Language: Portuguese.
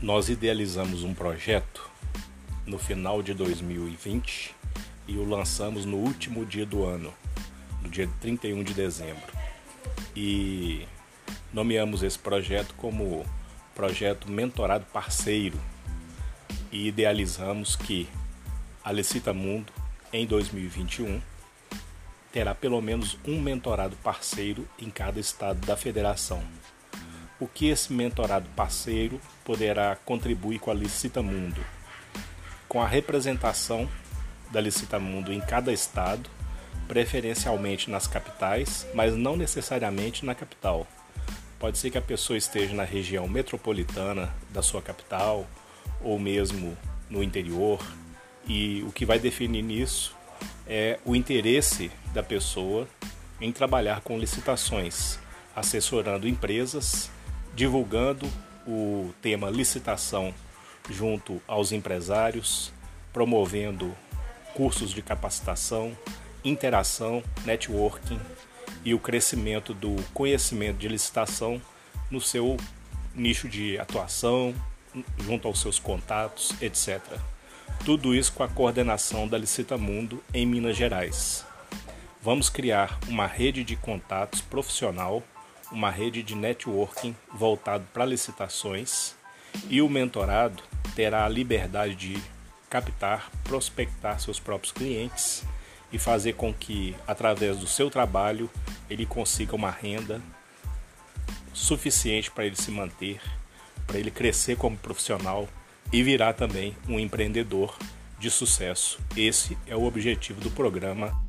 Nós idealizamos um projeto no final de 2020 e o lançamos no último dia do ano, no dia 31 de dezembro. E nomeamos esse projeto como projeto Mentorado Parceiro e idealizamos que a Licita Mundo em 2021 terá pelo menos um mentorado parceiro em cada estado da federação. O que esse mentorado parceiro poderá contribuir com a Licita Mundo? Com a representação da Licita Mundo em cada estado, preferencialmente nas capitais, mas não necessariamente na capital. Pode ser que a pessoa esteja na região metropolitana da sua capital ou mesmo no interior, e o que vai definir nisso é o interesse da pessoa em trabalhar com licitações, assessorando empresas, divulgando o tema licitação junto aos empresários, promovendo cursos de capacitação, interação, networking e o crescimento do conhecimento de licitação no seu nicho de atuação, junto aos seus contatos, etc. Tudo isso com a coordenação da Licita Mundo em Minas Gerais. Vamos criar uma rede de contatos profissional, uma rede de networking voltado para licitações e o mentorado terá a liberdade de captar, prospectar seus próprios clientes e fazer com que, através do seu trabalho, ele consiga uma renda suficiente para ele se manter, para ele crescer como profissional e virar também um empreendedor de sucesso. Esse é o objetivo do programa